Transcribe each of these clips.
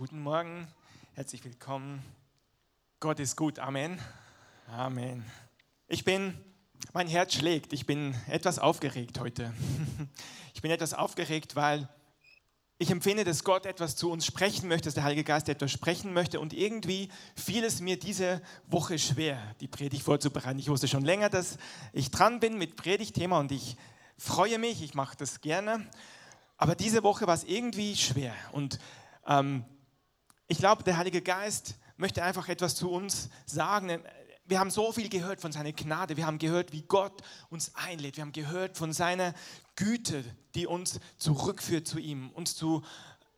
Guten Morgen, herzlich willkommen. Gott ist gut, Amen. Amen. Ich bin, mein Herz schlägt, ich bin etwas aufgeregt heute. Ich bin etwas aufgeregt, weil ich empfinde, dass Gott etwas zu uns sprechen möchte, dass der Heilige Geist etwas sprechen möchte und irgendwie fiel es mir diese Woche schwer, die Predigt vorzubereiten. Ich wusste schon länger, dass ich dran bin mit Predigtthema und ich freue mich, ich mache das gerne. Aber diese Woche war es irgendwie schwer und ähm, ich glaube, der Heilige Geist möchte einfach etwas zu uns sagen. Wir haben so viel gehört von seiner Gnade. Wir haben gehört, wie Gott uns einlädt. Wir haben gehört von seiner Güte, die uns zurückführt zu ihm, uns zu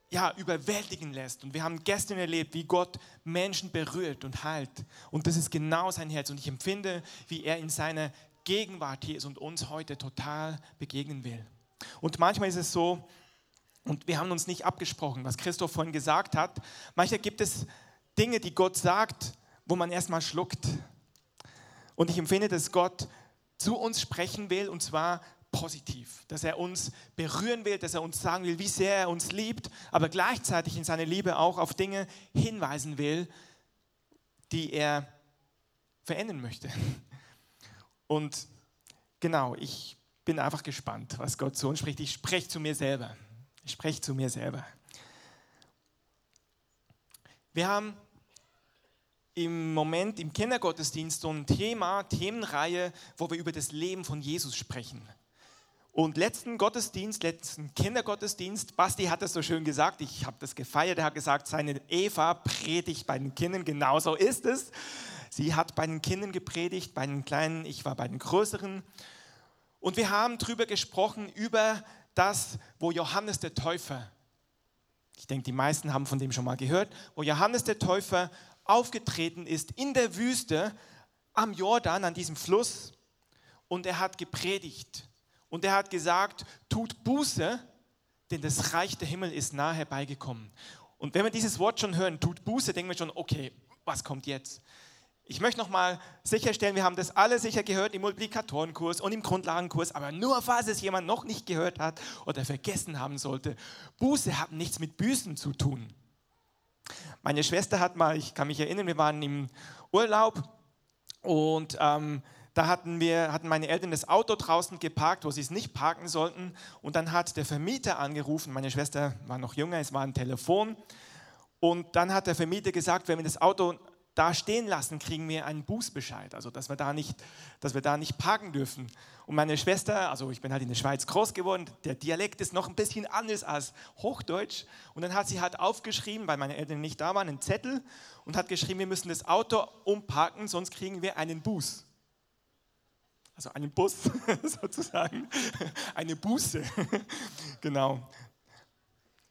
ja, überwältigen lässt. Und wir haben gestern erlebt, wie Gott Menschen berührt und heilt. Und das ist genau sein Herz. Und ich empfinde, wie er in seiner Gegenwart hier ist und uns heute total begegnen will. Und manchmal ist es so, und wir haben uns nicht abgesprochen, was Christoph vorhin gesagt hat. Manchmal gibt es Dinge, die Gott sagt, wo man erstmal schluckt. Und ich empfinde, dass Gott zu uns sprechen will und zwar positiv, dass er uns berühren will, dass er uns sagen will, wie sehr er uns liebt, aber gleichzeitig in seiner Liebe auch auf Dinge hinweisen will, die er verändern möchte. Und genau, ich bin einfach gespannt, was Gott zu uns spricht. Ich spreche zu mir selber. Ich spreche zu mir selber. Wir haben im Moment im Kindergottesdienst so ein Thema, Themenreihe, wo wir über das Leben von Jesus sprechen. Und letzten Gottesdienst, letzten Kindergottesdienst, Basti hat das so schön gesagt, ich habe das gefeiert, er hat gesagt, seine Eva predigt bei den Kindern, genauso ist es. Sie hat bei den Kindern gepredigt, bei den Kleinen, ich war bei den Größeren. Und wir haben darüber gesprochen, über das, wo Johannes der Täufer, ich denke, die meisten haben von dem schon mal gehört, wo Johannes der Täufer aufgetreten ist in der Wüste am Jordan, an diesem Fluss, und er hat gepredigt. Und er hat gesagt, tut Buße, denn das Reich der Himmel ist nahe herbeigekommen. Und wenn wir dieses Wort schon hören, tut Buße, denken wir schon, okay, was kommt jetzt? Ich möchte nochmal sicherstellen, wir haben das alle sicher gehört im Multiplikatorenkurs und im Grundlagenkurs, aber nur falls es jemand noch nicht gehört hat oder vergessen haben sollte, Buße hat nichts mit Büßen zu tun. Meine Schwester hat mal, ich kann mich erinnern, wir waren im Urlaub und ähm, da hatten, wir, hatten meine Eltern das Auto draußen geparkt, wo sie es nicht parken sollten. Und dann hat der Vermieter angerufen, meine Schwester war noch jünger, es war ein Telefon. Und dann hat der Vermieter gesagt, wenn wir das Auto da stehen lassen, kriegen wir einen Bußbescheid, also dass wir da nicht, dass wir da nicht parken dürfen. Und meine Schwester, also ich bin halt in der Schweiz groß geworden, der Dialekt ist noch ein bisschen anders als Hochdeutsch. Und dann hat sie halt aufgeschrieben, weil meine Eltern nicht da waren, einen Zettel und hat geschrieben, wir müssen das Auto umparken, sonst kriegen wir einen Buß. Also einen Bus sozusagen, eine Buße. genau.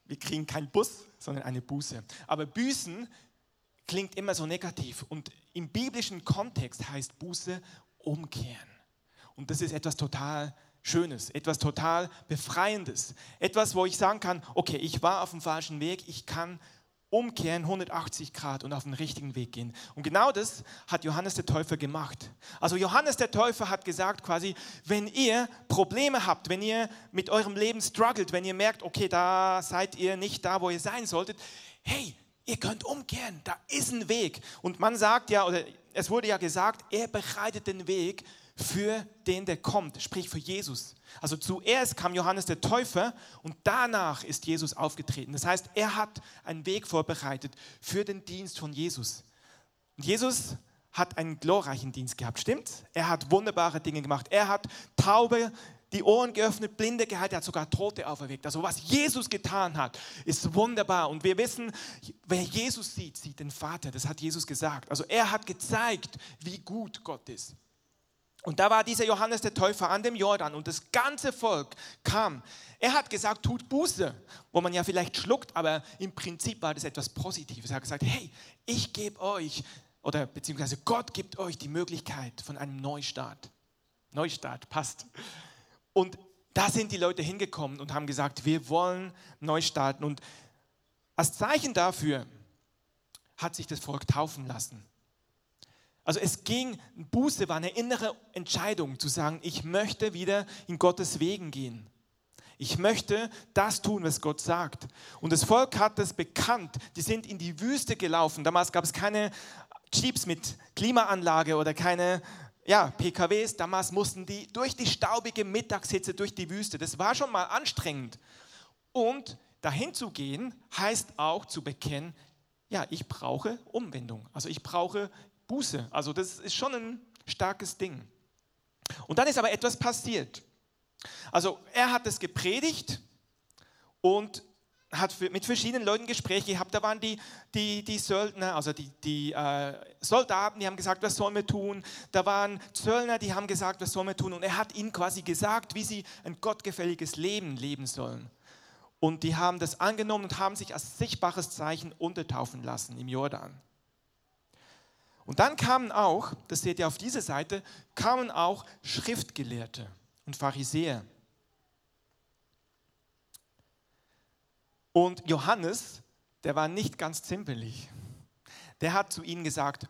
Wir kriegen keinen Bus, sondern eine Buße. Aber Büßen klingt immer so negativ. Und im biblischen Kontext heißt Buße umkehren. Und das ist etwas total Schönes, etwas total Befreiendes. Etwas, wo ich sagen kann, okay, ich war auf dem falschen Weg, ich kann umkehren 180 Grad und auf den richtigen Weg gehen. Und genau das hat Johannes der Täufer gemacht. Also Johannes der Täufer hat gesagt quasi, wenn ihr Probleme habt, wenn ihr mit eurem Leben struggelt, wenn ihr merkt, okay, da seid ihr nicht da, wo ihr sein solltet, hey, ihr könnt umkehren, da ist ein Weg. Und man sagt ja, oder es wurde ja gesagt, er bereitet den Weg für den, der kommt, sprich für Jesus. Also zuerst kam Johannes der Täufer und danach ist Jesus aufgetreten. Das heißt, er hat einen Weg vorbereitet für den Dienst von Jesus. Und Jesus hat einen glorreichen Dienst gehabt, stimmt? Er hat wunderbare Dinge gemacht. Er hat Taube die Ohren geöffnet, Blinde geheilt, er hat sogar Tote auferweckt. Also was Jesus getan hat, ist wunderbar. Und wir wissen, wer Jesus sieht, sieht den Vater. Das hat Jesus gesagt. Also er hat gezeigt, wie gut Gott ist. Und da war dieser Johannes der Täufer an dem Jordan und das ganze Volk kam. Er hat gesagt, tut Buße, wo man ja vielleicht schluckt, aber im Prinzip war das etwas Positives. Er hat gesagt, hey, ich gebe euch, oder beziehungsweise Gott gibt euch die Möglichkeit von einem Neustart. Neustart, passt. Und da sind die Leute hingekommen und haben gesagt, wir wollen neu starten. Und als Zeichen dafür hat sich das Volk taufen lassen. Also es ging, Buße war eine innere Entscheidung zu sagen, ich möchte wieder in Gottes Wegen gehen. Ich möchte das tun, was Gott sagt. Und das Volk hat das bekannt. Die sind in die Wüste gelaufen. Damals gab es keine Jeeps mit Klimaanlage oder keine ja, PKWs. Damals mussten die durch die staubige Mittagshitze durch die Wüste. Das war schon mal anstrengend. Und dahin zu gehen heißt auch zu bekennen, ja, ich brauche Umwendung. Also ich brauche Buße. Also das ist schon ein starkes Ding. Und dann ist aber etwas passiert. Also er hat es gepredigt und hat mit verschiedenen Leuten Gespräche gehabt. Da waren die, die, die Söldner, also die, die äh, Soldaten, die haben gesagt, was sollen wir tun. Da waren Zöllner, die haben gesagt, was sollen wir tun. Und er hat ihnen quasi gesagt, wie sie ein gottgefälliges Leben leben sollen. Und die haben das angenommen und haben sich als sichtbares Zeichen untertaufen lassen im Jordan. Und dann kamen auch, das seht ihr auf dieser Seite, kamen auch Schriftgelehrte und Pharisäer. Und Johannes, der war nicht ganz zimperlich. Der hat zu ihnen gesagt,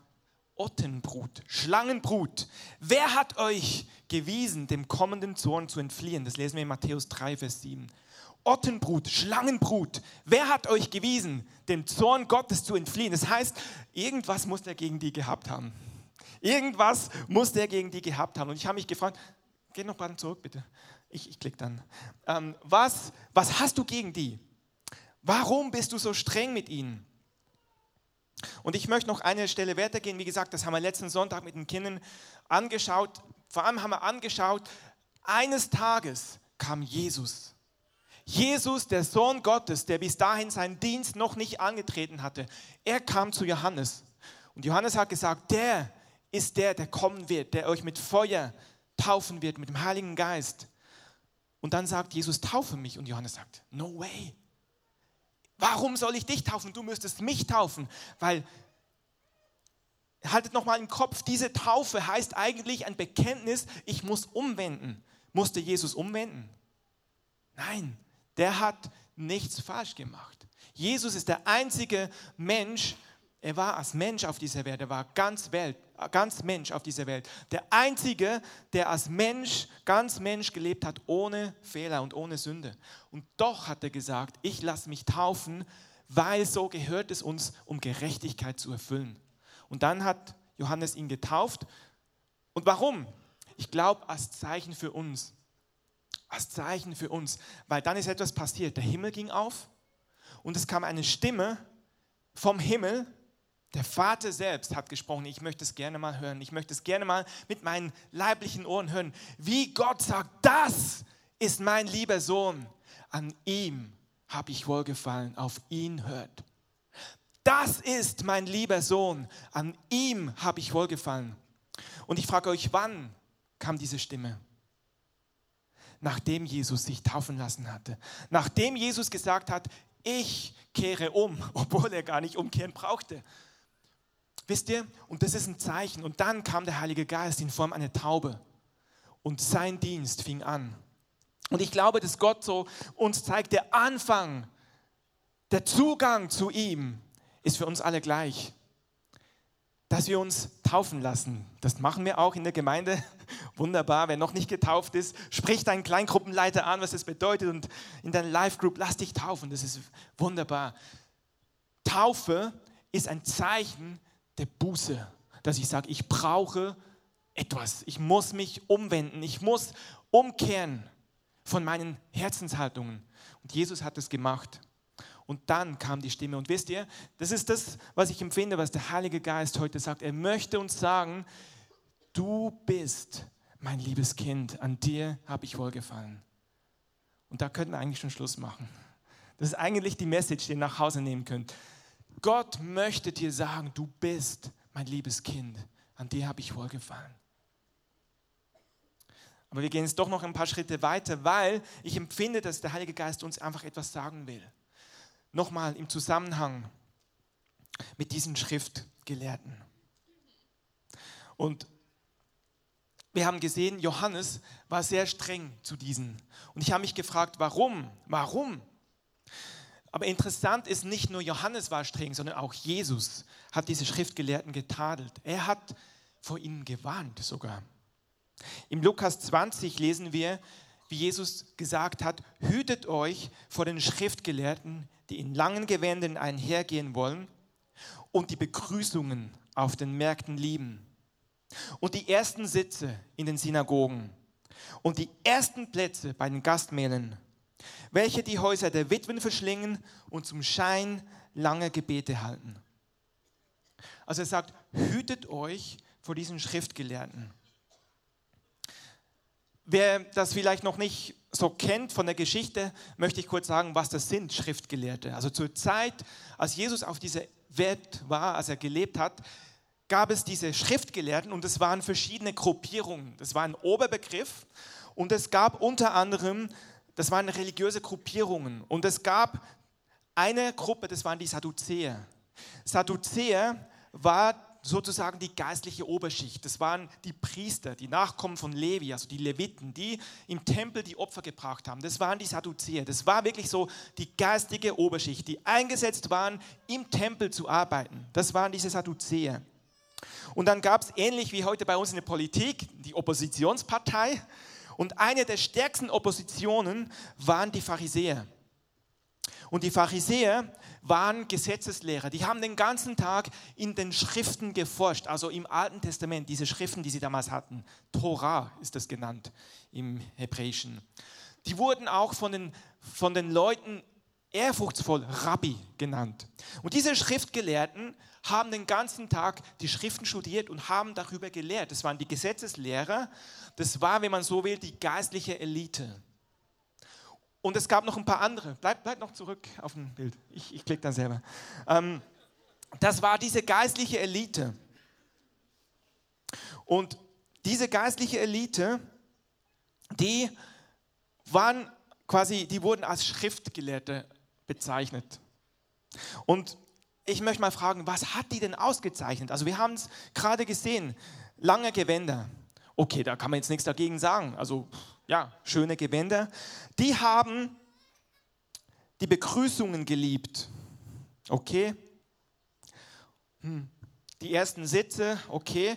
Ottenbrut, Schlangenbrut, wer hat euch gewiesen, dem kommenden Zorn zu entfliehen? Das lesen wir in Matthäus 3, Vers 7. Ottenbrut, Schlangenbrut, wer hat euch gewiesen, dem Zorn Gottes zu entfliehen? Das heißt, irgendwas muss er gegen die gehabt haben. Irgendwas muss der gegen die gehabt haben. Und ich habe mich gefragt, geh noch mal zurück bitte. Ich, ich klicke dann. Ähm, was, was hast du gegen die? Warum bist du so streng mit ihnen? Und ich möchte noch eine Stelle weitergehen. Wie gesagt, das haben wir letzten Sonntag mit den Kindern angeschaut. Vor allem haben wir angeschaut, eines Tages kam Jesus. Jesus, der Sohn Gottes, der bis dahin seinen Dienst noch nicht angetreten hatte, er kam zu Johannes. Und Johannes hat gesagt, der ist der, der kommen wird, der euch mit Feuer taufen wird, mit dem Heiligen Geist. Und dann sagt Jesus, taufe mich. Und Johannes sagt, no way. Warum soll ich dich taufen? Du müsstest mich taufen, weil haltet nochmal im Kopf, diese Taufe heißt eigentlich ein Bekenntnis, ich muss umwenden. Musste Jesus umwenden? Nein, der hat nichts falsch gemacht. Jesus ist der einzige Mensch, er war als Mensch auf dieser Welt, er war ganz Welt, ganz Mensch auf dieser Welt. Der einzige, der als Mensch, ganz Mensch gelebt hat, ohne Fehler und ohne Sünde. Und doch hat er gesagt, ich lasse mich taufen, weil so gehört es uns, um Gerechtigkeit zu erfüllen. Und dann hat Johannes ihn getauft. Und warum? Ich glaube, als Zeichen für uns. Als Zeichen für uns. Weil dann ist etwas passiert. Der Himmel ging auf und es kam eine Stimme vom Himmel der Vater selbst hat gesprochen. Ich möchte es gerne mal hören. Ich möchte es gerne mal mit meinen leiblichen Ohren hören. Wie Gott sagt, das ist mein lieber Sohn. An ihm habe ich wohlgefallen. Auf ihn hört. Das ist mein lieber Sohn. An ihm habe ich wohlgefallen. Und ich frage euch, wann kam diese Stimme? Nachdem Jesus sich taufen lassen hatte. Nachdem Jesus gesagt hat, ich kehre um, obwohl er gar nicht umkehren brauchte. Wisst ihr? Und das ist ein Zeichen. Und dann kam der Heilige Geist in Form einer Taube. Und sein Dienst fing an. Und ich glaube, dass Gott so uns zeigt, der Anfang, der Zugang zu ihm ist für uns alle gleich. Dass wir uns taufen lassen. Das machen wir auch in der Gemeinde. Wunderbar. Wer noch nicht getauft ist, sprich deinen Kleingruppenleiter an, was das bedeutet. Und in deiner Live-Group, lass dich taufen. Das ist wunderbar. Taufe ist ein Zeichen der Buße, dass ich sage, ich brauche etwas, ich muss mich umwenden, ich muss umkehren von meinen Herzenshaltungen. Und Jesus hat es gemacht. Und dann kam die Stimme. Und wisst ihr, das ist das, was ich empfinde, was der Heilige Geist heute sagt. Er möchte uns sagen, du bist mein liebes Kind, an dir habe ich wohlgefallen. Und da könnten wir eigentlich schon Schluss machen. Das ist eigentlich die Message, die ihr nach Hause nehmen könnt. Gott möchte dir sagen, du bist mein liebes Kind, an dir habe ich wohlgefallen. Aber wir gehen jetzt doch noch ein paar Schritte weiter, weil ich empfinde, dass der Heilige Geist uns einfach etwas sagen will. Nochmal im Zusammenhang mit diesen Schriftgelehrten. Und wir haben gesehen, Johannes war sehr streng zu diesen. Und ich habe mich gefragt, warum? Warum? Aber interessant ist, nicht nur Johannes war streng, sondern auch Jesus hat diese Schriftgelehrten getadelt. Er hat vor ihnen gewarnt sogar. Im Lukas 20 lesen wir wie Jesus gesagt hat, hütet euch vor den Schriftgelehrten, die in langen Gewändern einhergehen wollen und die Begrüßungen auf den Märkten lieben und die ersten Sitze in den Synagogen und die ersten Plätze bei den Gastmählen, welche die Häuser der Witwen verschlingen und zum Schein lange Gebete halten. Also er sagt, hütet euch vor diesen Schriftgelehrten. Wer das vielleicht noch nicht so kennt von der Geschichte, möchte ich kurz sagen, was das sind, Schriftgelehrte. Also zur Zeit, als Jesus auf dieser Welt war, als er gelebt hat, gab es diese Schriftgelehrten und es waren verschiedene Gruppierungen. Das war ein Oberbegriff und es gab unter anderem, das waren religiöse Gruppierungen und es gab eine Gruppe, das waren die Sadduzäer. Sadduzäer war sozusagen die geistliche Oberschicht. Das waren die Priester, die Nachkommen von Levi, also die Leviten, die im Tempel die Opfer gebracht haben. Das waren die Sadduzäer. Das war wirklich so die geistige Oberschicht, die eingesetzt waren, im Tempel zu arbeiten. Das waren diese Sadduzäer. Und dann gab es ähnlich wie heute bei uns in der Politik die Oppositionspartei. Und eine der stärksten Oppositionen waren die Pharisäer. Und die Pharisäer waren Gesetzeslehrer. Die haben den ganzen Tag in den Schriften geforscht, also im Alten Testament, diese Schriften, die sie damals hatten. Torah ist das genannt im Hebräischen. Die wurden auch von den, von den Leuten ehrfurchtsvoll Rabbi genannt. Und diese Schriftgelehrten haben den ganzen Tag die Schriften studiert und haben darüber gelehrt. Das waren die Gesetzeslehrer. Das war, wenn man so will, die geistliche Elite. Und es gab noch ein paar andere. Bleib, bleib noch zurück auf dem Bild. Ich, ich klicke dann selber. Ähm, das war diese geistliche Elite. Und diese geistliche Elite, die waren quasi, die wurden als Schriftgelehrte bezeichnet. Und ich möchte mal fragen, was hat die denn ausgezeichnet? Also wir haben es gerade gesehen, lange Gewänder. Okay, da kann man jetzt nichts dagegen sagen. Also ja, schöne Gewänder. Die haben die Begrüßungen geliebt. Okay. Hm. Die ersten Sitze, okay.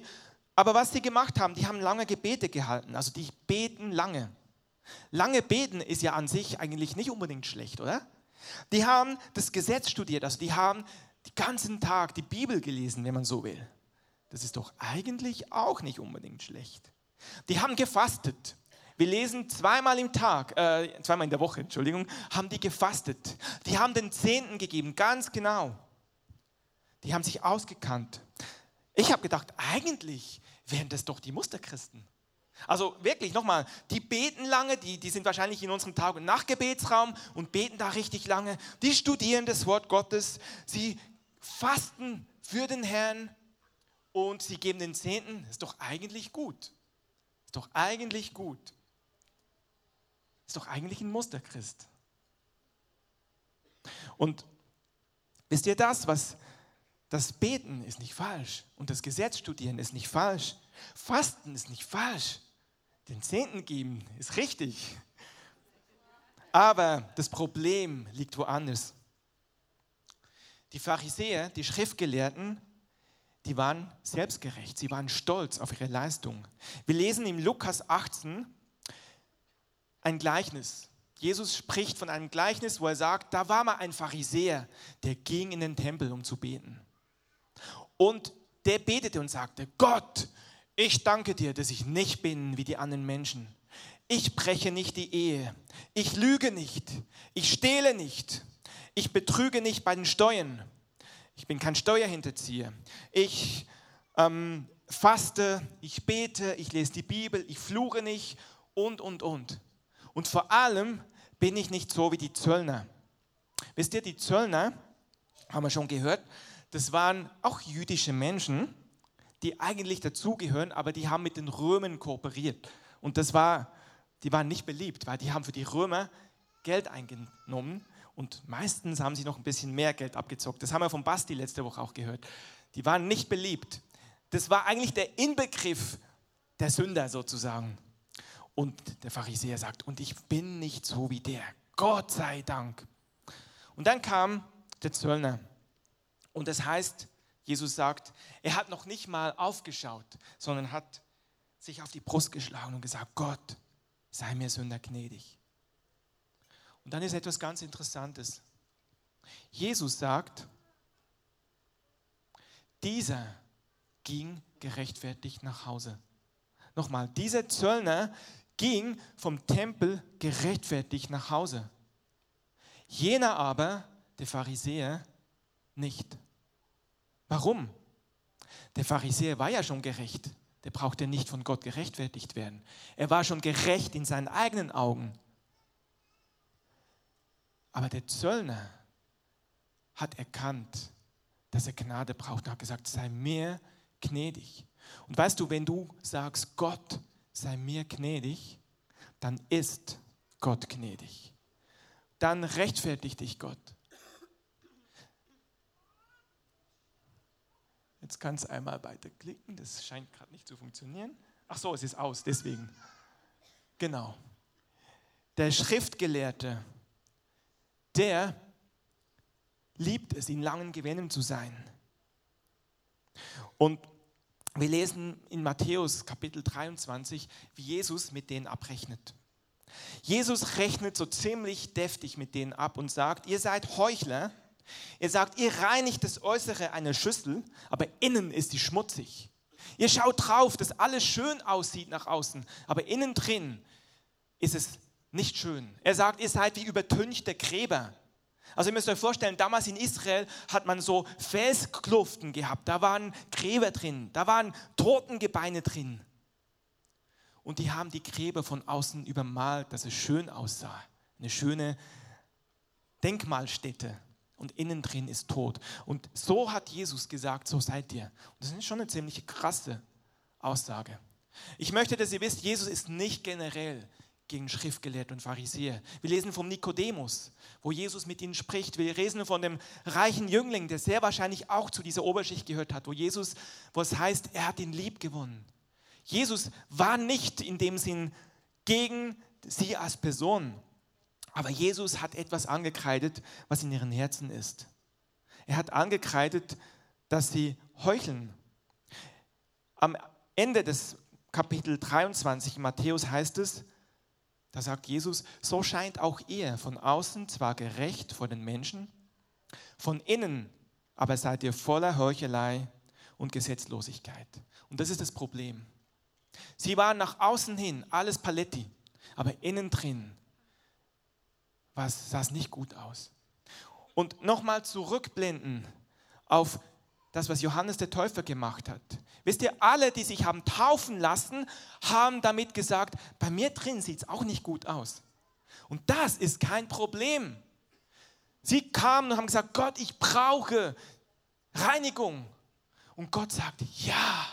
Aber was sie gemacht haben, die haben lange Gebete gehalten. Also die beten lange. Lange beten ist ja an sich eigentlich nicht unbedingt schlecht, oder? Die haben das Gesetz studiert, also die haben den ganzen Tag die Bibel gelesen, wenn man so will. Das ist doch eigentlich auch nicht unbedingt schlecht. Die haben gefastet. Wir lesen zweimal im Tag, äh, zweimal in der Woche, Entschuldigung, haben die gefastet. Die haben den Zehnten gegeben, ganz genau. Die haben sich ausgekannt. Ich habe gedacht, eigentlich wären das doch die Musterchristen. Also wirklich, nochmal, die beten lange, die, die sind wahrscheinlich in unserem Tag- und Nachtgebetsraum und beten da richtig lange. Die studieren das Wort Gottes, sie fasten für den Herrn und sie geben den Zehnten. Ist doch eigentlich gut. Ist doch eigentlich gut. Ist doch eigentlich ein Musterchrist. Und wisst ihr das, was das Beten ist nicht falsch und das Gesetz studieren ist nicht falsch. Fasten ist nicht falsch. Den Zehnten geben ist richtig. Aber das Problem liegt woanders. Die Pharisäer, die Schriftgelehrten, die waren selbstgerecht, sie waren stolz auf ihre Leistung. Wir lesen im Lukas 18, ein Gleichnis. Jesus spricht von einem Gleichnis, wo er sagt, da war mal ein Pharisäer, der ging in den Tempel, um zu beten. Und der betete und sagte, Gott, ich danke dir, dass ich nicht bin wie die anderen Menschen. Ich breche nicht die Ehe. Ich lüge nicht. Ich stehle nicht. Ich betrüge nicht bei den Steuern. Ich bin kein Steuerhinterzieher. Ich ähm, faste, ich bete, ich lese die Bibel, ich fluche nicht und, und, und. Und vor allem bin ich nicht so wie die Zöllner. Wisst ihr, die Zöllner, haben wir schon gehört, das waren auch jüdische Menschen, die eigentlich dazugehören, aber die haben mit den Römern kooperiert. Und das war, die waren nicht beliebt, weil die haben für die Römer Geld eingenommen und meistens haben sie noch ein bisschen mehr Geld abgezockt. Das haben wir von Basti letzte Woche auch gehört. Die waren nicht beliebt. Das war eigentlich der Inbegriff der Sünder sozusagen. Und der Pharisäer sagt, und ich bin nicht so wie der. Gott sei Dank. Und dann kam der Zöllner. Und das heißt, Jesus sagt, er hat noch nicht mal aufgeschaut, sondern hat sich auf die Brust geschlagen und gesagt, Gott, sei mir Sünder gnädig. Und dann ist etwas ganz Interessantes. Jesus sagt, dieser ging gerechtfertigt nach Hause. Nochmal, dieser Zöllner ging vom Tempel gerechtfertigt nach Hause. Jener aber, der Pharisäer, nicht. Warum? Der Pharisäer war ja schon gerecht. Der brauchte nicht von Gott gerechtfertigt werden. Er war schon gerecht in seinen eigenen Augen. Aber der Zöllner hat erkannt, dass er Gnade braucht und hat gesagt, sei mir gnädig. Und weißt du, wenn du sagst, Gott, sei mir gnädig, dann ist Gott gnädig. Dann rechtfertigt dich Gott. Jetzt kann es einmal weiterklicken, das scheint gerade nicht zu funktionieren. Ach so, es ist aus, deswegen. Genau. Der Schriftgelehrte, der liebt es, in langen Gewänden zu sein. Und wir lesen in Matthäus Kapitel 23, wie Jesus mit denen abrechnet. Jesus rechnet so ziemlich deftig mit denen ab und sagt, ihr seid Heuchler. Er sagt, ihr reinigt das Äußere einer Schüssel, aber innen ist sie schmutzig. Ihr schaut drauf, dass alles schön aussieht nach außen, aber innen drin ist es nicht schön. Er sagt, ihr seid wie übertünchte Gräber. Also ihr müsst euch vorstellen, damals in Israel hat man so Felskluften gehabt, da waren Gräber drin, da waren Totengebeine drin. Und die haben die Gräber von außen übermalt, dass es schön aussah. Eine schöne Denkmalstätte. Und innen drin ist tot. Und so hat Jesus gesagt, so seid ihr. Und das ist schon eine ziemlich krasse Aussage. Ich möchte, dass ihr wisst, Jesus ist nicht generell gegen Schriftgelehrte und Pharisäer. Wir lesen vom Nikodemus, wo Jesus mit ihnen spricht. Wir lesen von dem reichen Jüngling, der sehr wahrscheinlich auch zu dieser Oberschicht gehört hat, wo Jesus, wo es heißt, er hat ihn lieb gewonnen. Jesus war nicht in dem Sinn gegen sie als Person, aber Jesus hat etwas angekreidet, was in ihren Herzen ist. Er hat angekreidet, dass sie heucheln. Am Ende des Kapitel 23 in Matthäus heißt es, da sagt Jesus, so scheint auch ihr von außen zwar gerecht vor den Menschen, von innen aber seid ihr voller Heuchelei und Gesetzlosigkeit. Und das ist das Problem. Sie waren nach außen hin alles Paletti, aber innen drin sah es nicht gut aus. Und nochmal zurückblenden auf das, was Johannes der Täufer gemacht hat. Wisst ihr, alle, die sich haben taufen lassen, haben damit gesagt, bei mir drin sieht es auch nicht gut aus. Und das ist kein Problem. Sie kamen und haben gesagt, Gott, ich brauche Reinigung. Und Gott sagt, ja,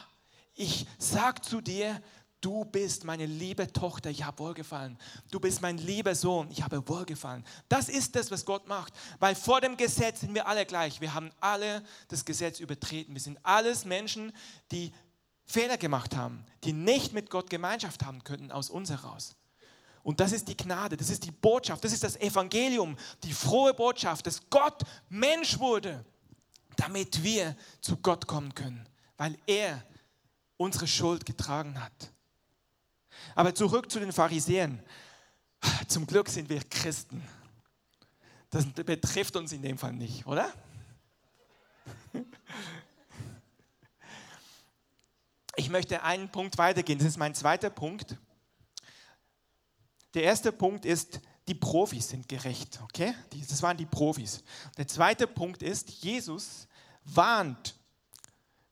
ich sag zu dir, Du bist meine liebe Tochter, ich habe wohlgefallen. Du bist mein lieber Sohn, ich habe wohlgefallen. Das ist das, was Gott macht. Weil vor dem Gesetz sind wir alle gleich. Wir haben alle das Gesetz übertreten. Wir sind alles Menschen, die Fehler gemacht haben, die nicht mit Gott Gemeinschaft haben könnten aus uns heraus. Und das ist die Gnade, das ist die Botschaft, das ist das Evangelium, die frohe Botschaft, dass Gott Mensch wurde, damit wir zu Gott kommen können, weil er unsere Schuld getragen hat. Aber zurück zu den Pharisäern. Zum Glück sind wir Christen. Das betrifft uns in dem Fall nicht, oder? Ich möchte einen Punkt weitergehen. Das ist mein zweiter Punkt. Der erste Punkt ist, die Profis sind gerecht. Okay? Das waren die Profis. Der zweite Punkt ist, Jesus warnt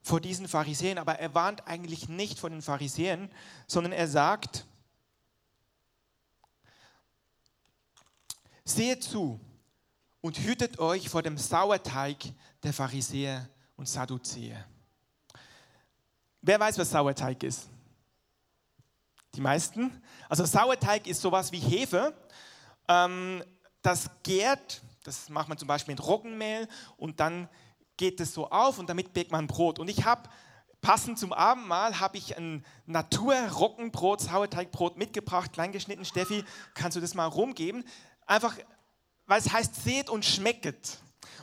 vor diesen Pharisäern, aber er warnt eigentlich nicht vor den Pharisäern, sondern er sagt, seht zu und hütet euch vor dem Sauerteig der Pharisäer und Sadduzäer. Wer weiß, was Sauerteig ist? Die meisten? Also Sauerteig ist sowas wie Hefe. Ähm, das gärt, das macht man zum Beispiel mit Roggenmehl und dann geht es so auf und damit bäckt man Brot. Und ich habe passend zum Abendmahl habe ich ein Natur-Roggenbrot, Sauerteigbrot mitgebracht, kleingeschnitten. Steffi, kannst du das mal rumgeben? Einfach, weil es heißt, seht und schmecket.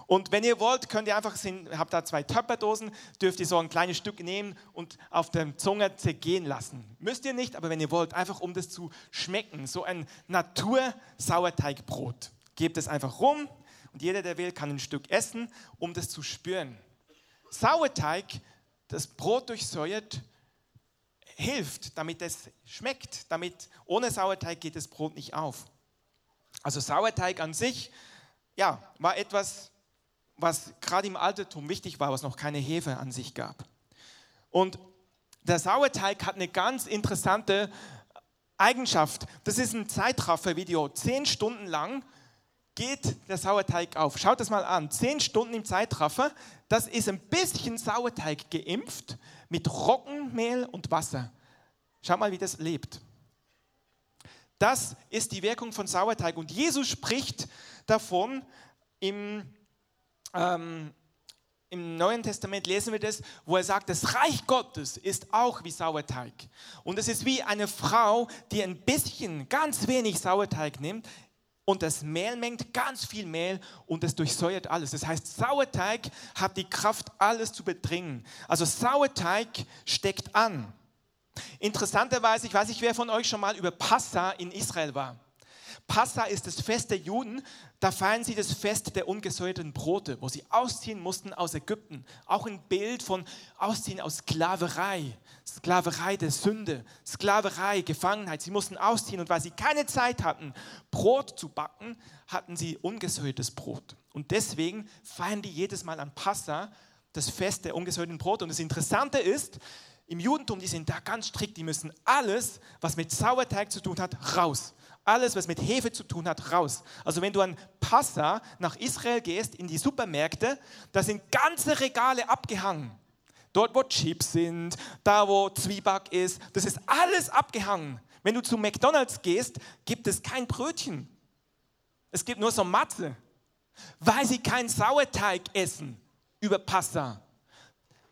Und wenn ihr wollt, könnt ihr einfach, ihr habt da zwei Töpperdosen, dürft ihr so ein kleines Stück nehmen und auf der Zunge zergehen lassen. Müsst ihr nicht, aber wenn ihr wollt, einfach um das zu schmecken, so ein Natur-Sauerteigbrot. Gebt es einfach rum und jeder, der will, kann ein Stück essen, um das zu spüren. Sauerteig, das Brot durchsäuert, hilft, damit es schmeckt. Damit ohne Sauerteig geht das Brot nicht auf. Also Sauerteig an sich, ja, war etwas, was gerade im Altertum wichtig war, was noch keine Hefe an sich gab. Und der Sauerteig hat eine ganz interessante Eigenschaft. Das ist ein Zeitraffer-Video. Zehn Stunden lang geht der Sauerteig auf. Schaut das mal an. Zehn Stunden im Zeitraffer. Das ist ein bisschen Sauerteig geimpft mit Roggenmehl und Wasser. Schaut mal, wie das lebt. Das ist die Wirkung von Sauerteig. Und Jesus spricht davon im ähm, im Neuen Testament lesen wir das, wo er sagt, das Reich Gottes ist auch wie Sauerteig. Und es ist wie eine Frau, die ein bisschen, ganz wenig Sauerteig nimmt und das Mehl mengt, ganz viel Mehl und es durchsäuert alles. Das heißt, Sauerteig hat die Kraft, alles zu bedringen. Also Sauerteig steckt an. Interessanterweise, ich weiß nicht, wer von euch schon mal über Passa in Israel war. Passa ist das Fest der Juden, da feiern sie das Fest der ungesäuerten Brote, wo sie ausziehen mussten aus Ägypten. Auch ein Bild von Ausziehen aus Sklaverei, Sklaverei der Sünde, Sklaverei, Gefangenheit. Sie mussten ausziehen und weil sie keine Zeit hatten, Brot zu backen, hatten sie ungesäuertes Brot. Und deswegen feiern die jedes Mal an Passa das Fest der ungesäuerten Brote. Und das Interessante ist, im Judentum, die sind da ganz strikt, die müssen alles, was mit Sauerteig zu tun hat, raus alles, was mit Hefe zu tun hat, raus. Also wenn du an Passa nach Israel gehst, in die Supermärkte, da sind ganze Regale abgehangen. Dort, wo Chips sind, da, wo Zwieback ist, das ist alles abgehangen. Wenn du zu McDonald's gehst, gibt es kein Brötchen. Es gibt nur so Matze, weil sie keinen Sauerteig essen über Passa.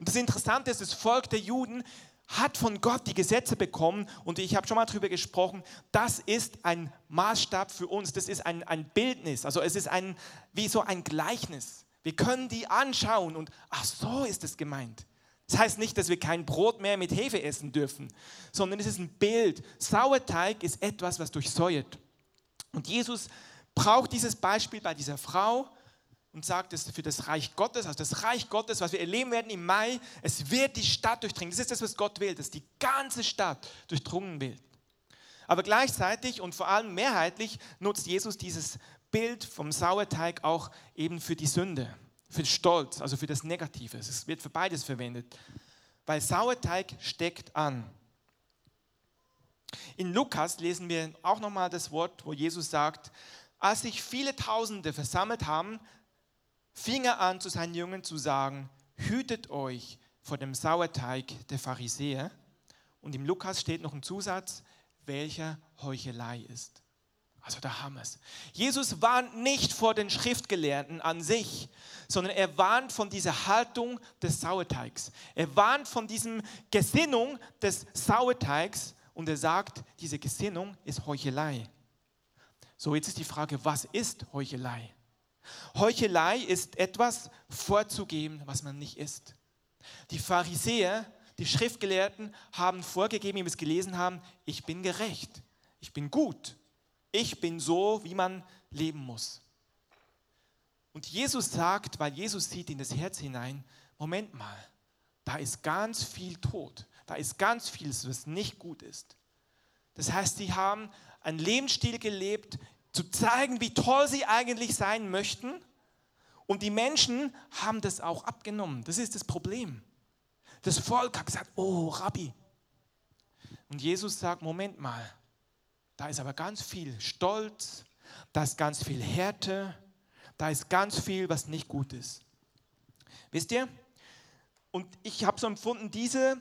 Und das Interessante ist, das Volk der Juden hat von Gott die Gesetze bekommen und ich habe schon mal darüber gesprochen, das ist ein Maßstab für uns, das ist ein, ein Bildnis, also es ist ein, wie so ein Gleichnis. Wir können die anschauen und ach so ist es gemeint. Das heißt nicht, dass wir kein Brot mehr mit Hefe essen dürfen, sondern es ist ein Bild. Sauerteig ist etwas, was durchsäuert. Und Jesus braucht dieses Beispiel bei dieser Frau und sagt es für das Reich Gottes, also das Reich Gottes, was wir erleben werden im Mai, es wird die Stadt durchdringen. Das ist das, was Gott will, dass die ganze Stadt durchdrungen wird. Aber gleichzeitig und vor allem mehrheitlich nutzt Jesus dieses Bild vom Sauerteig auch eben für die Sünde, für Stolz, also für das Negative. Es wird für beides verwendet, weil Sauerteig steckt an. In Lukas lesen wir auch nochmal das Wort, wo Jesus sagt, als sich viele Tausende versammelt haben, fing er an, zu seinen Jüngern zu sagen, hütet euch vor dem Sauerteig der Pharisäer. Und im Lukas steht noch ein Zusatz, welcher Heuchelei ist. Also da haben wir es. Jesus warnt nicht vor den Schriftgelehrten an sich, sondern er warnt von dieser Haltung des Sauerteigs. Er warnt von diesem Gesinnung des Sauerteigs und er sagt, diese Gesinnung ist Heuchelei. So, jetzt ist die Frage, was ist Heuchelei? Heuchelei ist etwas vorzugeben, was man nicht ist. Die Pharisäer, die Schriftgelehrten haben vorgegeben, wie wir es gelesen haben, ich bin gerecht, ich bin gut, ich bin so, wie man leben muss. Und Jesus sagt, weil Jesus sieht in das Herz hinein, Moment mal, da ist ganz viel Tod, da ist ganz vieles, was nicht gut ist. Das heißt, sie haben einen Lebensstil gelebt, zu zeigen, wie toll sie eigentlich sein möchten. Und die Menschen haben das auch abgenommen. Das ist das Problem. Das Volk hat gesagt, oh Rabbi. Und Jesus sagt, Moment mal, da ist aber ganz viel Stolz, da ist ganz viel Härte, da ist ganz viel, was nicht gut ist. Wisst ihr? Und ich habe so empfunden, diese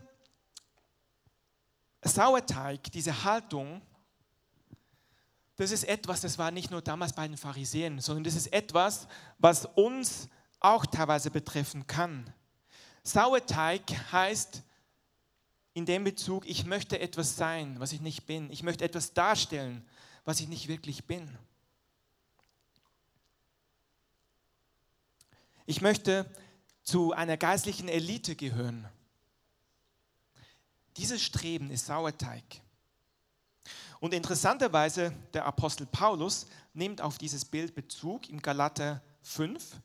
Sauerteig, diese Haltung, das ist etwas, das war nicht nur damals bei den Pharisäern, sondern das ist etwas, was uns auch teilweise betreffen kann. Sauerteig heißt in dem Bezug, ich möchte etwas sein, was ich nicht bin. Ich möchte etwas darstellen, was ich nicht wirklich bin. Ich möchte zu einer geistlichen Elite gehören. Dieses Streben ist Sauerteig. Und interessanterweise, der Apostel Paulus nimmt auf dieses Bild Bezug in Galater 5.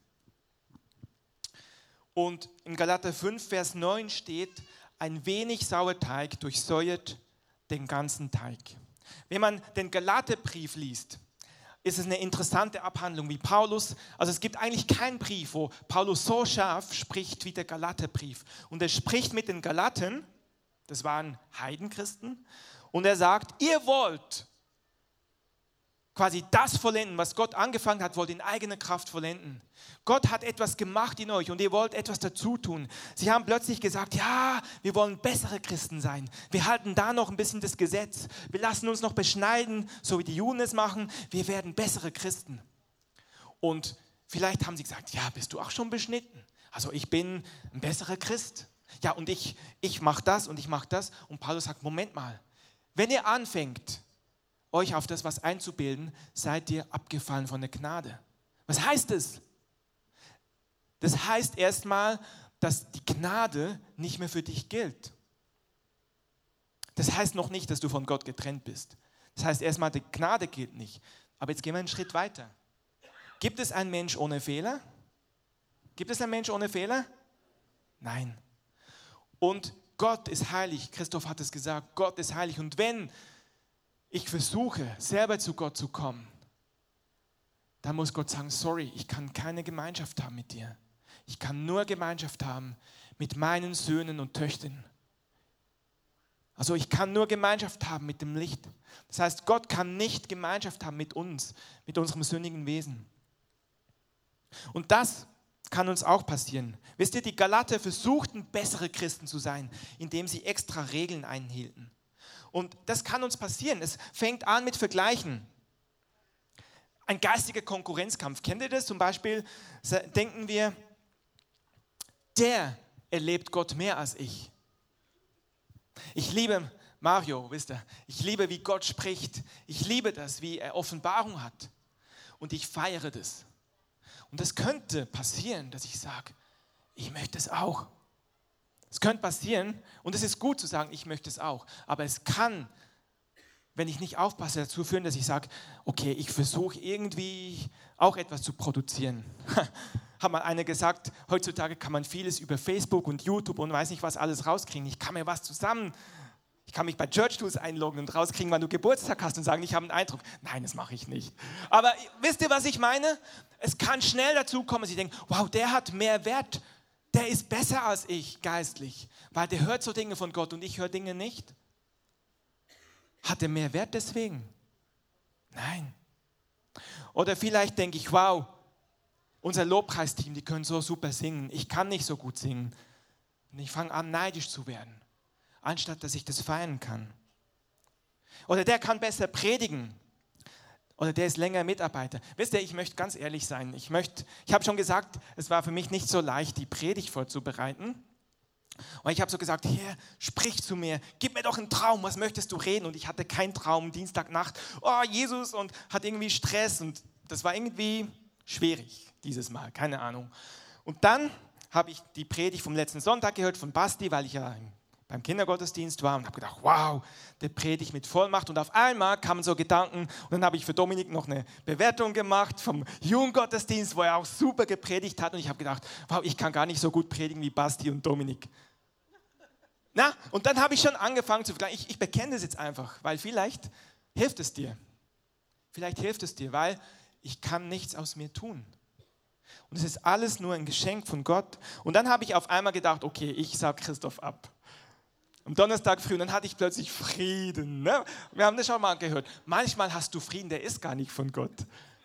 Und in Galater 5, Vers 9 steht, ein wenig Sauerteig durchsäuert den ganzen Teig. Wenn man den Galaterbrief liest, ist es eine interessante Abhandlung, wie Paulus, also es gibt eigentlich keinen Brief, wo Paulus so scharf spricht wie der Galaterbrief. Und er spricht mit den Galaten, das waren Heidenchristen, und er sagt, ihr wollt quasi das vollenden, was Gott angefangen hat, wollt in eigener Kraft vollenden. Gott hat etwas gemacht in euch und ihr wollt etwas dazu tun. Sie haben plötzlich gesagt, ja, wir wollen bessere Christen sein. Wir halten da noch ein bisschen das Gesetz. Wir lassen uns noch beschneiden, so wie die Juden es machen. Wir werden bessere Christen. Und vielleicht haben sie gesagt, ja, bist du auch schon beschnitten? Also ich bin ein besserer Christ. Ja, und ich, ich mache das und ich mache das. Und Paulus sagt, Moment mal, wenn ihr anfängt, euch auf das was einzubilden, seid ihr abgefallen von der Gnade. Was heißt es? Das heißt erstmal, dass die Gnade nicht mehr für dich gilt. Das heißt noch nicht, dass du von Gott getrennt bist. Das heißt erstmal, die Gnade gilt nicht. Aber jetzt gehen wir einen Schritt weiter. Gibt es einen Mensch ohne Fehler? Gibt es einen Mensch ohne Fehler? Nein. Und Gott ist heilig. Christoph hat es gesagt, Gott ist heilig. Und wenn ich versuche, selber zu Gott zu kommen, dann muss Gott sagen, sorry, ich kann keine Gemeinschaft haben mit dir. Ich kann nur Gemeinschaft haben mit meinen Söhnen und Töchtern. Also ich kann nur Gemeinschaft haben mit dem Licht. Das heißt, Gott kann nicht Gemeinschaft haben mit uns, mit unserem sündigen Wesen. Und das kann uns auch passieren. Wisst ihr, die Galater versuchten, bessere Christen zu sein, indem sie extra Regeln einhielten. Und das kann uns passieren. Es fängt an mit Vergleichen. Ein geistiger Konkurrenzkampf. Kennt ihr das? Zum Beispiel denken wir, der erlebt Gott mehr als ich. Ich liebe Mario, wisst ihr, ich liebe, wie Gott spricht. Ich liebe das, wie er Offenbarung hat. Und ich feiere das. Und es könnte passieren, dass ich sage, ich möchte es auch. Es könnte passieren und es ist gut zu sagen, ich möchte es auch. Aber es kann, wenn ich nicht aufpasse, dazu führen, dass ich sage, okay, ich versuche irgendwie auch etwas zu produzieren. Hat mal einer gesagt, heutzutage kann man vieles über Facebook und YouTube und weiß nicht was alles rauskriegen. Ich kann mir was zusammen, ich kann mich bei Church Tools einloggen und rauskriegen, wann du Geburtstag hast und sagen, ich habe einen Eindruck. Nein, das mache ich nicht. Aber wisst ihr, was ich meine? Es kann schnell dazu kommen, dass ich denke, wow, der hat mehr Wert der ist besser als ich geistlich, weil der hört so Dinge von Gott und ich höre Dinge nicht. Hat er mehr Wert deswegen? Nein. Oder vielleicht denke ich, wow, unser Lobpreisteam, die können so super singen. Ich kann nicht so gut singen. Und ich fange an, neidisch zu werden, anstatt dass ich das feiern kann. Oder der kann besser predigen oder der ist länger Mitarbeiter. Wisst ihr, ich möchte ganz ehrlich sein. Ich möchte, ich habe schon gesagt, es war für mich nicht so leicht, die Predigt vorzubereiten. Und ich habe so gesagt, Herr, sprich zu mir, gib mir doch einen Traum, was möchtest du reden? Und ich hatte keinen Traum, Dienstagnacht, oh Jesus, und hatte irgendwie Stress und das war irgendwie schwierig dieses Mal, keine Ahnung. Und dann habe ich die Predigt vom letzten Sonntag gehört von Basti, weil ich ja beim Kindergottesdienst war und habe gedacht, wow, der predigt mit Vollmacht. Und auf einmal kamen so Gedanken und dann habe ich für Dominik noch eine Bewertung gemacht vom Jugendgottesdienst, wo er auch super gepredigt hat. Und ich habe gedacht, wow, ich kann gar nicht so gut predigen wie Basti und Dominik. Na, und dann habe ich schon angefangen zu vergleichen. Ich, ich bekenne das jetzt einfach, weil vielleicht hilft es dir. Vielleicht hilft es dir, weil ich kann nichts aus mir tun. Und es ist alles nur ein Geschenk von Gott. Und dann habe ich auf einmal gedacht, okay, ich sage Christoph ab am Donnerstag früh und dann hatte ich plötzlich Frieden. Ne? Wir haben das schon mal gehört. Manchmal hast du Frieden, der ist gar nicht von Gott,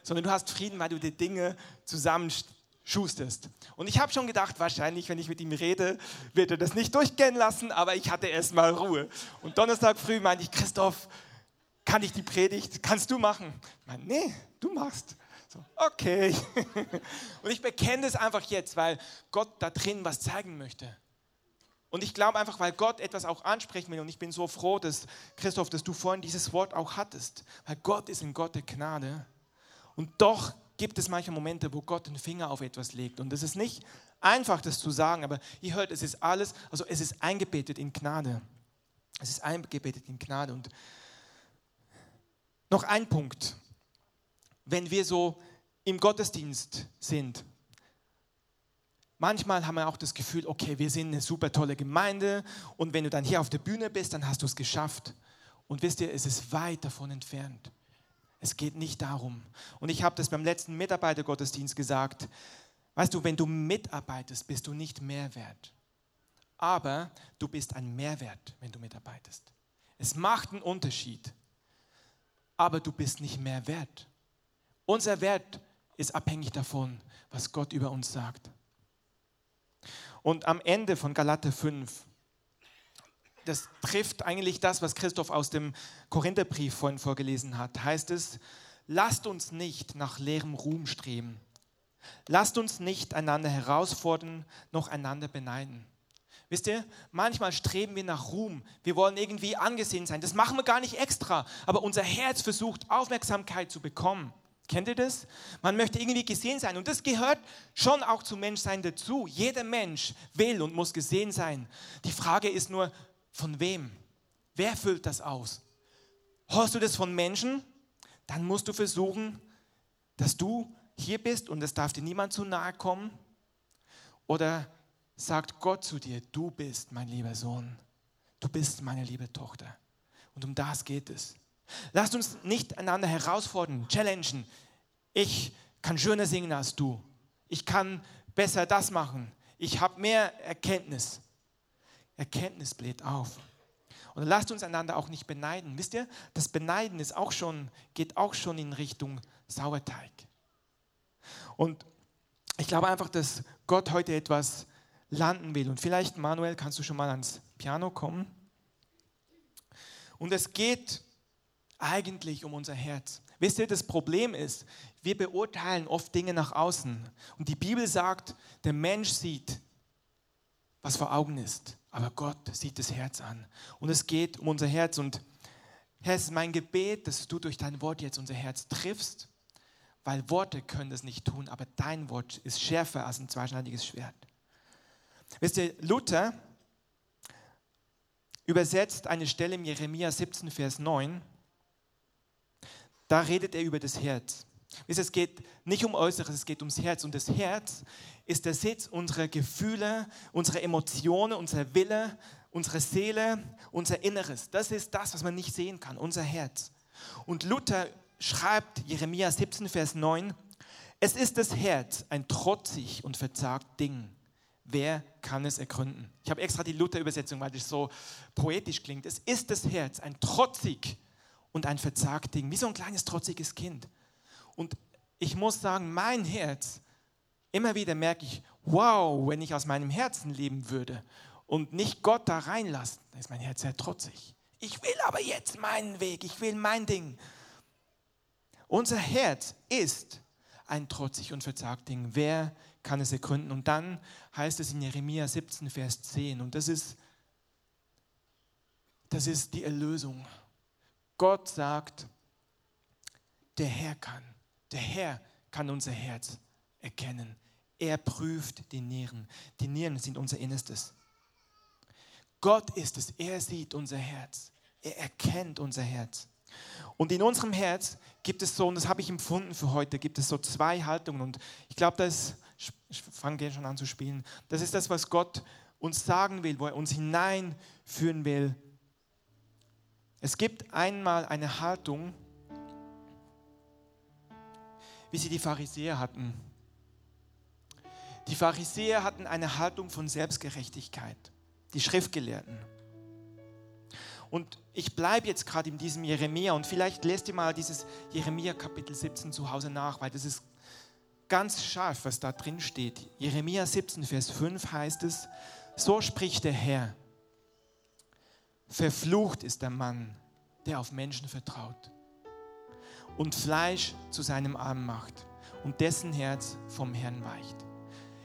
sondern du hast Frieden, weil du die Dinge zusammenschusterst. Und ich habe schon gedacht, wahrscheinlich, wenn ich mit ihm rede, wird er das nicht durchgehen lassen, aber ich hatte erstmal Ruhe. Und Donnerstag früh meinte ich, Christoph, kann ich die Predigt, kannst du machen? Ich meine, nee, du machst. So, okay. Und ich bekenne es einfach jetzt, weil Gott da drin was zeigen möchte. Und ich glaube einfach, weil Gott etwas auch ansprechen will. Und ich bin so froh, dass, Christoph, dass du vorhin dieses Wort auch hattest. Weil Gott ist ein Gott der Gnade. Und doch gibt es manche Momente, wo Gott den Finger auf etwas legt. Und es ist nicht einfach, das zu sagen, aber ihr hört, es ist alles, also es ist eingebettet in Gnade. Es ist eingebettet in Gnade. Und noch ein Punkt. Wenn wir so im Gottesdienst sind, manchmal haben wir auch das Gefühl, okay, wir sind eine super tolle Gemeinde und wenn du dann hier auf der Bühne bist, dann hast du es geschafft. Und wisst ihr, es ist weit davon entfernt. Es geht nicht darum. Und ich habe das beim letzten Mitarbeitergottesdienst gesagt. Weißt du, wenn du mitarbeitest, bist du nicht mehr wert. Aber du bist ein Mehrwert, wenn du mitarbeitest. Es macht einen Unterschied. Aber du bist nicht mehr wert. Unser Wert ist abhängig davon, was Gott über uns sagt. Und am Ende von Galater 5 das trifft eigentlich das, was Christoph aus dem Korintherbrief vorhin vorgelesen hat. Heißt es, lasst uns nicht nach leerem Ruhm streben. Lasst uns nicht einander herausfordern, noch einander beneiden. Wisst ihr, manchmal streben wir nach Ruhm. Wir wollen irgendwie angesehen sein. Das machen wir gar nicht extra. Aber unser Herz versucht, Aufmerksamkeit zu bekommen. Kennt ihr das? Man möchte irgendwie gesehen sein. Und das gehört schon auch zum Menschsein dazu. Jeder Mensch will und muss gesehen sein. Die Frage ist nur, von wem? Wer füllt das aus? Hörst du das von Menschen? Dann musst du versuchen, dass du hier bist und es darf dir niemand zu nahe kommen. Oder sagt Gott zu dir, du bist mein lieber Sohn, du bist meine liebe Tochter. Und um das geht es. Lasst uns nicht einander herausfordern, challengen. Ich kann schöner singen als du. Ich kann besser das machen. Ich habe mehr Erkenntnis. Erkenntnis bläht auf. Und lasst uns einander auch nicht beneiden. Wisst ihr, das Beneiden ist auch schon, geht auch schon in Richtung Sauerteig. Und ich glaube einfach, dass Gott heute etwas landen will. Und vielleicht, Manuel, kannst du schon mal ans Piano kommen. Und es geht eigentlich um unser Herz. Wisst ihr, das Problem ist, wir beurteilen oft Dinge nach außen. Und die Bibel sagt, der Mensch sieht, was vor Augen ist. Aber Gott sieht das Herz an. Und es geht um unser Herz. Und Herr, es ist mein Gebet, dass du durch dein Wort jetzt unser Herz triffst, weil Worte können das nicht tun, aber dein Wort ist schärfer als ein zweischneidiges Schwert. Wisst ihr, Luther übersetzt eine Stelle im Jeremia 17, Vers 9. Da redet er über das Herz. Es geht nicht um Äußeres, es geht ums Herz. Und das Herz ist der Sitz unserer Gefühle, unserer Emotionen, unser Wille, unsere Seele, unser Inneres. Das ist das, was man nicht sehen kann, unser Herz. Und Luther schreibt, Jeremia 17, Vers 9, es ist das Herz, ein trotzig und verzagt Ding. Wer kann es ergründen? Ich habe extra die Luther-Übersetzung, weil das so poetisch klingt. Es ist das Herz, ein trotzig und ein verzagt Ding, wie so ein kleines trotziges Kind. Und ich muss sagen, mein Herz, immer wieder merke ich, wow, wenn ich aus meinem Herzen leben würde und nicht Gott da reinlassen, dann ist mein Herz sehr trotzig. Ich will aber jetzt meinen Weg, ich will mein Ding. Unser Herz ist ein trotzig und verzagt Ding. Wer kann es ergründen? Und dann heißt es in Jeremia 17, Vers 10, und das ist, das ist die Erlösung. Gott sagt, der Herr kann. Der Herr kann unser Herz erkennen. Er prüft die Nieren. Die Nieren sind unser Innerstes. Gott ist es. Er sieht unser Herz. Er erkennt unser Herz. Und in unserem Herz gibt es so, und das habe ich empfunden für heute, gibt es so zwei Haltungen. Und ich glaube, das, ich fange schon an zu spielen, das ist das, was Gott uns sagen will, wo er uns hineinführen will. Es gibt einmal eine Haltung, wie sie die Pharisäer hatten. Die Pharisäer hatten eine Haltung von Selbstgerechtigkeit, die Schriftgelehrten. Und ich bleibe jetzt gerade in diesem Jeremia und vielleicht lest ihr mal dieses Jeremia Kapitel 17 zu Hause nach, weil das ist ganz scharf, was da drin steht. Jeremia 17, Vers 5 heißt es, so spricht der Herr, verflucht ist der Mann, der auf Menschen vertraut und Fleisch zu seinem Arm macht und dessen Herz vom Herrn weicht.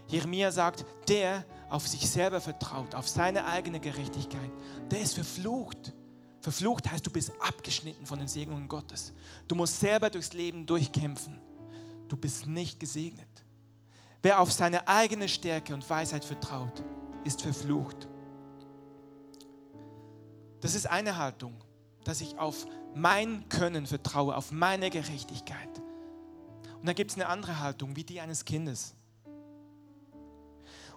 Jeremia sagt, der auf sich selber vertraut, auf seine eigene Gerechtigkeit, der ist verflucht. Verflucht heißt, du bist abgeschnitten von den Segnungen Gottes. Du musst selber durchs Leben durchkämpfen. du bist nicht gesegnet. Wer auf seine eigene Stärke und Weisheit vertraut, ist verflucht. Das ist eine Haltung, dass ich auf mein Können vertraue, auf meine Gerechtigkeit. Und dann gibt es eine andere Haltung, wie die eines Kindes.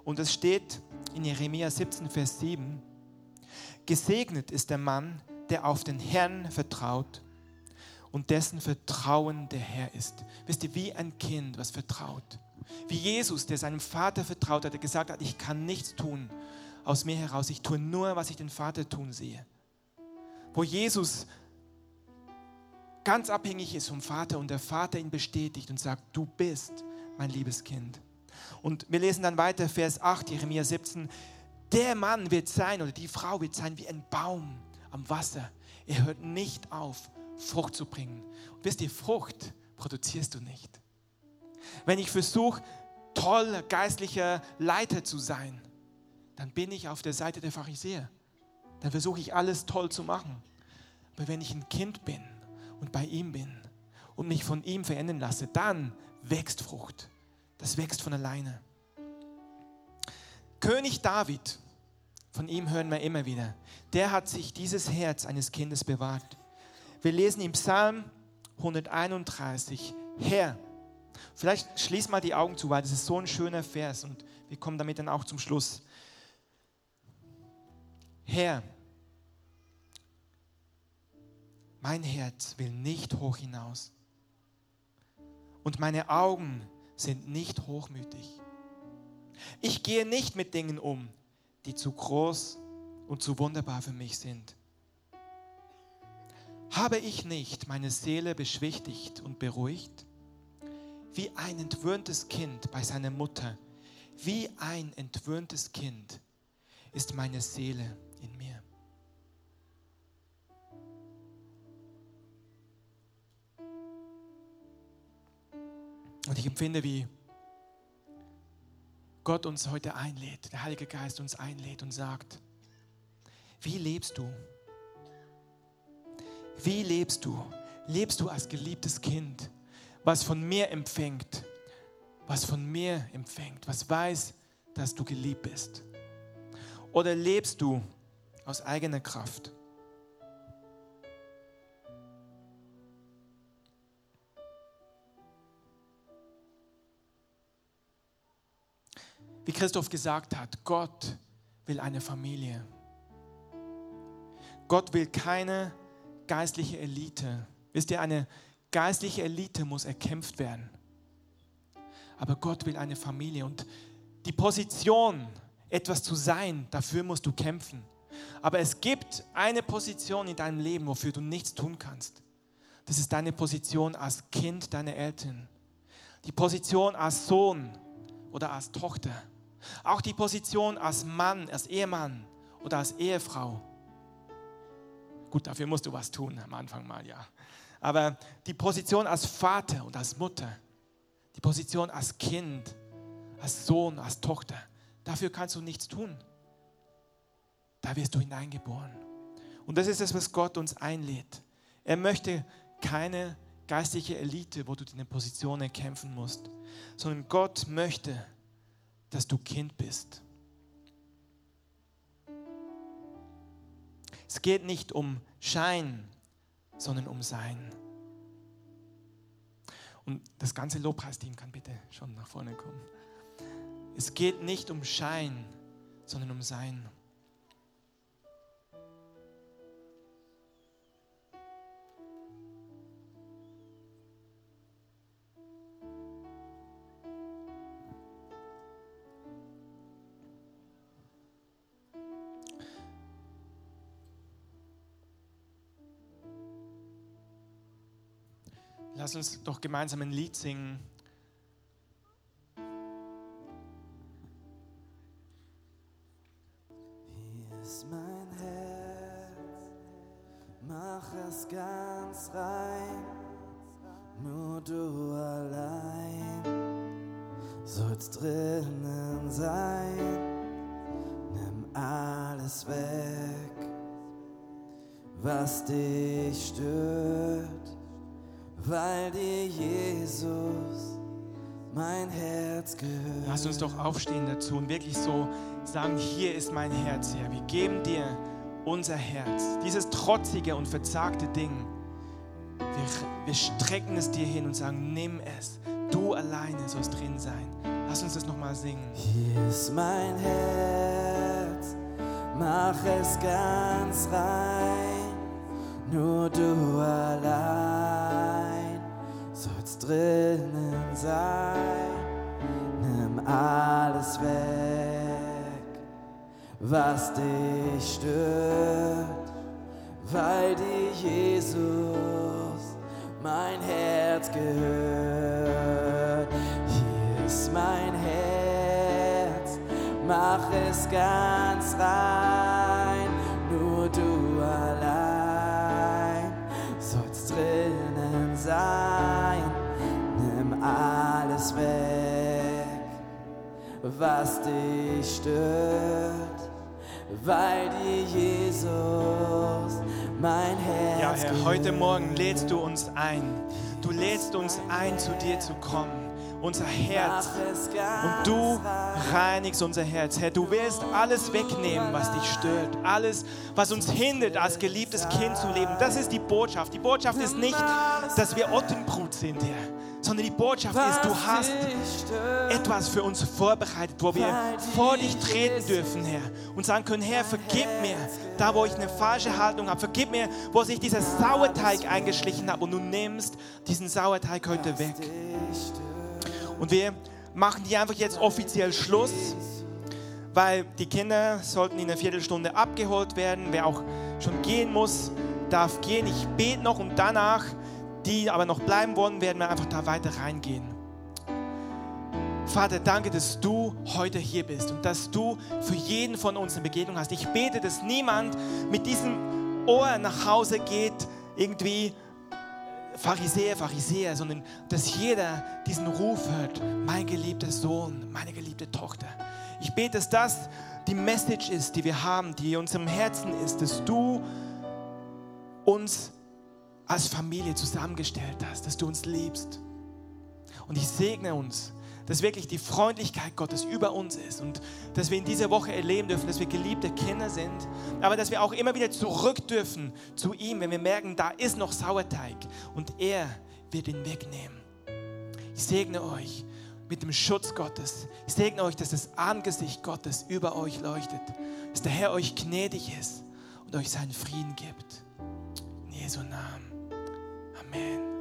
Und es steht in Jeremia 17, Vers 7, Gesegnet ist der Mann, der auf den Herrn vertraut und dessen Vertrauen der Herr ist. Wisst ihr, wie ein Kind, was vertraut. Wie Jesus, der seinem Vater vertraut hat, der gesagt hat, ich kann nichts tun aus mir heraus, ich tue nur, was ich den Vater tun sehe. Wo Jesus ganz abhängig ist vom Vater und der Vater ihn bestätigt und sagt, du bist mein liebes Kind. Und wir lesen dann weiter, Vers 8, Jeremia 17, der Mann wird sein oder die Frau wird sein wie ein Baum am Wasser. Er hört nicht auf, Frucht zu bringen. Und wisst ihr, Frucht produzierst du nicht. Wenn ich versuche, toll geistlicher Leiter zu sein, dann bin ich auf der Seite der Pharisäer. Dann versuche ich alles toll zu machen. Aber wenn ich ein Kind bin und bei ihm bin und mich von ihm verändern lasse, dann wächst Frucht. Das wächst von alleine. König David, von ihm hören wir immer wieder, der hat sich dieses Herz eines Kindes bewahrt. Wir lesen im Psalm 131, Herr, vielleicht schließ mal die Augen zu, weil das ist so ein schöner Vers und wir kommen damit dann auch zum Schluss. Herr, mein Herz will nicht hoch hinaus und meine Augen sind nicht hochmütig. Ich gehe nicht mit Dingen um, die zu groß und zu wunderbar für mich sind. Habe ich nicht meine Seele beschwichtigt und beruhigt? Wie ein entwöhntes Kind bei seiner Mutter, wie ein entwöhntes Kind ist meine Seele in mir. Und ich empfinde, wie Gott uns heute einlädt, der Heilige Geist uns einlädt und sagt, wie lebst du? Wie lebst du? Lebst du als geliebtes Kind, was von mir empfängt, was von mir empfängt, was weiß, dass du geliebt bist? Oder lebst du aus eigener Kraft? Wie Christoph gesagt hat, Gott will eine Familie. Gott will keine geistliche Elite. Wisst ihr, eine geistliche Elite muss erkämpft werden. Aber Gott will eine Familie und die Position, etwas zu sein, dafür musst du kämpfen. Aber es gibt eine Position in deinem Leben, wofür du nichts tun kannst. Das ist deine Position als Kind deiner Eltern. Die Position als Sohn oder als Tochter. Auch die Position als Mann, als Ehemann oder als Ehefrau. Gut, dafür musst du was tun am Anfang mal, ja. Aber die Position als Vater und als Mutter, die Position als Kind, als Sohn, als Tochter, dafür kannst du nichts tun. Da wirst du hineingeboren. Und das ist es, was Gott uns einlädt. Er möchte keine geistliche Elite, wo du deine Positionen kämpfen musst, sondern Gott möchte, dass du Kind bist. Es geht nicht um Schein, sondern um Sein. Und das ganze Lobpreisteam kann bitte schon nach vorne kommen. Es geht nicht um Schein, sondern um Sein. Lass uns doch gemeinsam ein Lied singen. Aufstehen dazu und wirklich so sagen, hier ist mein Herz, Herr. Wir geben dir unser Herz, dieses trotzige und verzagte Ding. Wir, wir strecken es dir hin und sagen, nimm es. Du alleine sollst drin sein. Lass uns das nochmal singen. Hier ist mein Herz, mach es ganz rein, nur du allein sollst drinnen sein. Nimm alles weg, was dich stört, weil dir Jesus mein Herz gehört. Hier ist mein Herz, mach es ganz rein, nur du allein sollst drinnen sein. Nimm alles weg, was dich stört, weil dir Jesus mein Herz Ja, Herr, heute. Morgen lädst du uns ein. Du lädst uns ein, zu dir zu kommen. Unser Herz. Und du rein. reinigst unser Herz. Herr, du willst alles wegnehmen, was dich stört. Alles, was uns hindert, als geliebtes Kind zu leben. Das ist die Botschaft. Die Botschaft ist nicht, dass wir Ottenbrut sind, Herr. Sondern die Botschaft ist, du hast etwas für uns vorbereitet, wo wir vor dich treten dürfen, Herr, und sagen können, Herr, vergib mir, da wo ich eine falsche Haltung habe, vergib mir, wo sich dieser Sauerteig eingeschlichen hat und du nimmst diesen Sauerteig heute weg. Und wir machen hier einfach jetzt offiziell Schluss, weil die Kinder sollten in einer Viertelstunde abgeholt werden. Wer auch schon gehen muss, darf gehen. Ich bete noch und danach, die aber noch bleiben wollen, werden wir einfach da weiter reingehen. Vater, danke, dass du heute hier bist und dass du für jeden von uns eine Begegnung hast. Ich bete, dass niemand mit diesem Ohr nach Hause geht, irgendwie Pharisäer, Pharisäer, sondern dass jeder diesen Ruf hört, mein geliebter Sohn, meine geliebte Tochter. Ich bete, dass das die Message ist, die wir haben, die in unserem Herzen ist, dass du uns als Familie zusammengestellt hast, dass du uns liebst. Und ich segne uns, dass wirklich die Freundlichkeit Gottes über uns ist und dass wir in dieser Woche erleben dürfen, dass wir geliebte Kinder sind, aber dass wir auch immer wieder zurück dürfen zu ihm, wenn wir merken, da ist noch Sauerteig und er wird ihn wegnehmen. Ich segne euch mit dem Schutz Gottes. Ich segne euch, dass das Angesicht Gottes über euch leuchtet, dass der Herr euch gnädig ist und euch seinen Frieden gibt. In Jesu Namen. Amen.